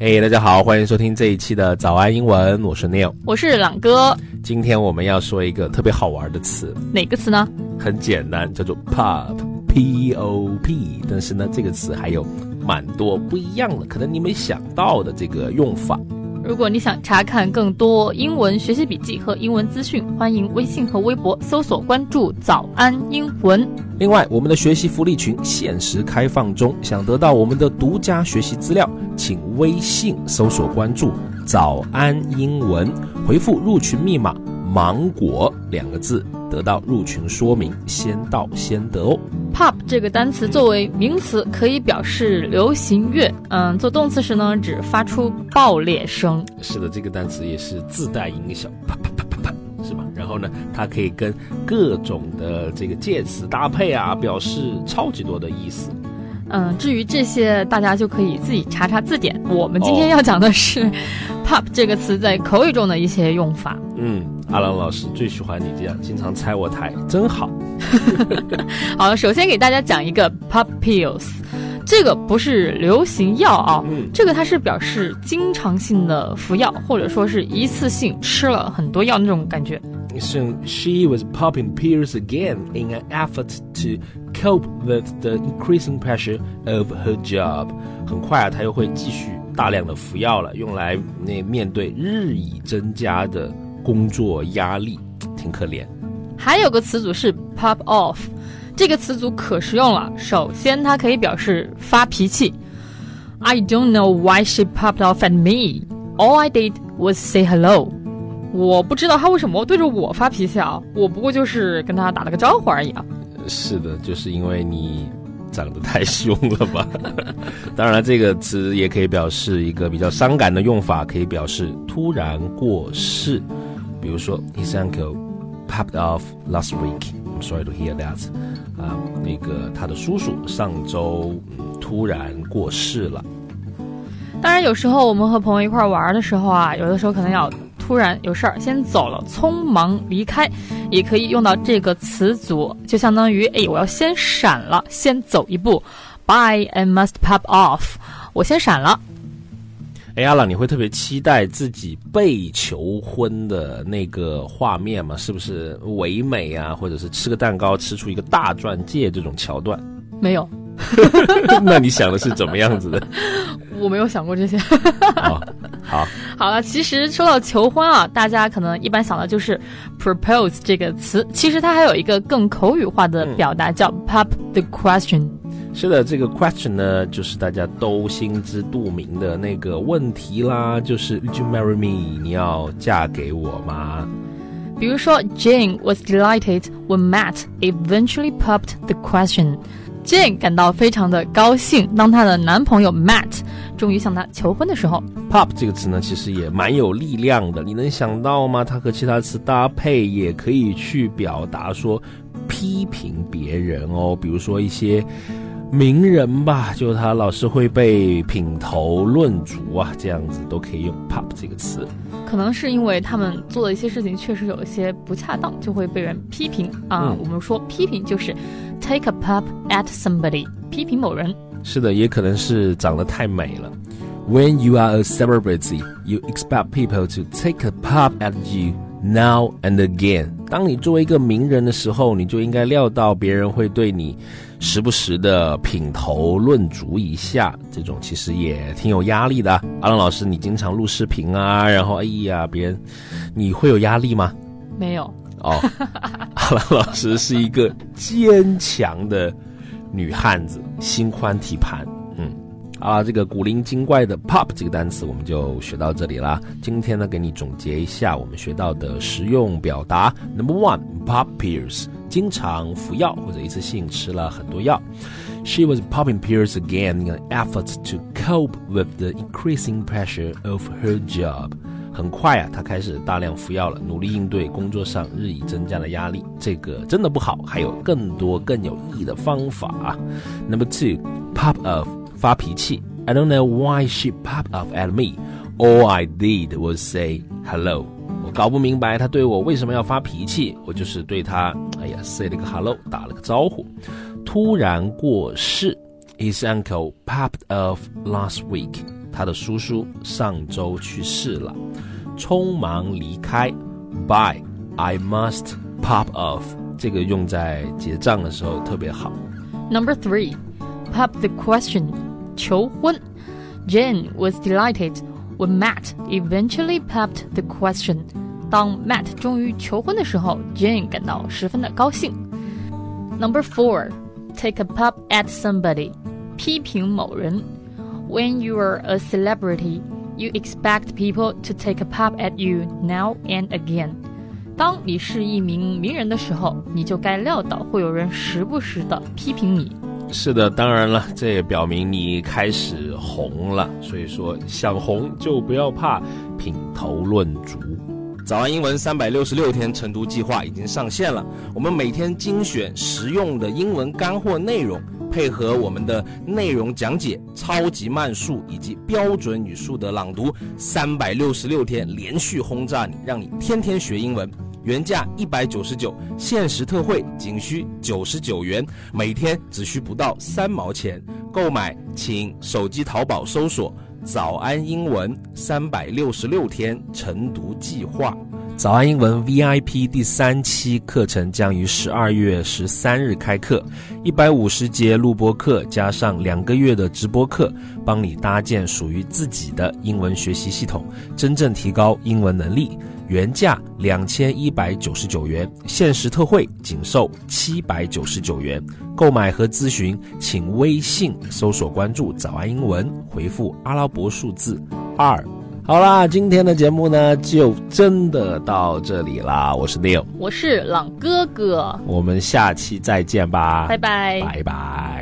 哎，大家好，欢迎收听这一期的早安英文，我是 Neil，我是朗哥。今天我们要说一个特别好玩的词，哪个词呢？很简单，叫做 pop，p o p。但是呢，这个词还有蛮多不一样的，可能你没想到的这个用法。如果你想查看更多英文学习笔记和英文资讯，欢迎微信和微博搜索关注“早安英文”。另外，我们的学习福利群限时开放中，想得到我们的独家学习资料，请微信搜索关注“早安英文”，回复入群密码“芒果”两个字，得到入群说明，先到先得哦。Pop 这个单词作为名词，可以表示流行乐。嗯，做动词时呢，只发出爆裂声。是的，这个单词也是自带音效，后呢，它可以跟各种的这个介词搭配啊，表示超级多的意思。嗯，至于这些，大家就可以自己查查字典。我们今天要讲的是 “pop” 这个词在口语中的一些用法。嗯，阿郎老师最喜欢你这样经常拆我台，真好。好了，首先给大家讲一个 “pop pills”，这个不是流行药啊，嗯这个它是表示经常性的服药，或者说是一次性吃了很多药那种感觉。Soon she was popping pills again in an effort to cope with the increasing pressure of her job。很快她又会继续大量的服药了，用来那面对日益增加的工作压力，挺可怜。还有个词组是 pop off，这个词组可实用了。首先，它可以表示发脾气。I don't know why she popped off at me. All I did was say hello. 我不知道他为什么对着我发脾气啊，我不过就是跟他打了个招呼而已啊。是的，就是因为你长得太凶了吧？当然，这个词也可以表示一个比较伤感的用法，可以表示突然过世。比如说，His uncle。popped off last week. I'm sorry to hear that. 啊，那个他的叔叔上周突然过世了。当然，有时候我们和朋友一块玩的时候啊，有的时候可能要突然有事儿先走了，匆忙离开，也可以用到这个词组，就相当于哎，我要先闪了，先走一步。Bye, I must pop off. 我先闪了。哎，阿朗，你会特别期待自己被求婚的那个画面吗？是不是唯美啊，或者是吃个蛋糕吃出一个大钻戒这种桥段？没有。那你想的是怎么样子的？我没有想过这些。好，好，好了。其实说到求婚啊，大家可能一般想的就是 propose 这个词，其实它还有一个更口语化的表达，叫 pop the question。是的，这个 question 呢，就是大家都心知肚明的那个问题啦，就是 Would you marry me？你要嫁给我吗？比如说，Jane was delighted when Matt eventually popped the question。Jane 感到非常的高兴，当她的男朋友 Matt 终于向她求婚的时候。Pop 这个词呢，其实也蛮有力量的，你能想到吗？它和其他词搭配，也可以去表达说批评别人哦，比如说一些。名人吧，就他老是会被品头论足啊，这样子都可以用 pop 这个词。可能是因为他们做的一些事情确实有一些不恰当，就会被人批评啊。我们说批评就是 take a pop at somebody，批评某人。是的，也可能是长得太美了。When you are a celebrity, you expect people to take a pop at you now and again。当你作为一个名人的时候，你就应该料到别人会对你。时不时的品头论足一下，这种其实也挺有压力的。阿浪老师，你经常录视频啊，然后哎呀，别人你会有压力吗？没有哦。阿浪老师是一个坚强的女汉子，心宽体盘。嗯，啊，这个古灵精怪的 pop 这个单词我们就学到这里啦。今天呢，给你总结一下我们学到的实用表达。Number one，pop pills。经常服药或者一次性吃了很多药。She was popping pills again in an effort to cope with the increasing pressure of her job. 很快啊，她开始大量服药了，努力应对工作上日益增加的压力。这个真的不好，还有更多更有意义的方法。Number two, pop off，发脾气。I don't know why she popped off at me. All I did was say hello. 搞不明白他对我为什么要发脾气，我就是对他，哎呀，say 了个 hello，打了个招呼。突然过世，his uncle popped off last week，他的叔叔上周去世了。匆忙离开，by I must pop off，这个用在结账的时候特别好。Number three, pop the question，求婚。Jane was delighted when Matt eventually popped the question. 当 Matt 终于求婚的时候，Jane 感到十分的高兴。Number four, take a pop at somebody. 批评某人。When you are a celebrity, you expect people to take a pop at you now and again. 当你是一名名人的时候，你就该料到会有人时不时的批评你。是的，当然了，这也表明你开始红了。所以说，想红就不要怕品头论足。早安英文三百六十六天晨读计划已经上线了。我们每天精选实用的英文干货内容，配合我们的内容讲解、超级慢速以及标准语速的朗读，三百六十六天连续轰炸你，让你天天学英文。原价一百九十九，限时特惠仅需九十九元，每天只需不到三毛钱。购买请手机淘宝搜索“早安英文三百六十六天晨读计划”。早安英文 VIP 第三期课程将于十二月十三日开课，一百五十节录播课加上两个月的直播课，帮你搭建属于自己的英文学习系统，真正提高英文能力。原价两千一百九十九元，限时特惠仅售七百九十九元。购买和咨询，请微信搜索关注“早安英文”，回复阿拉伯数字二。好啦，今天的节目呢，就真的到这里啦。我是 Neil，我是朗哥哥，我们下期再见吧，拜拜，拜拜。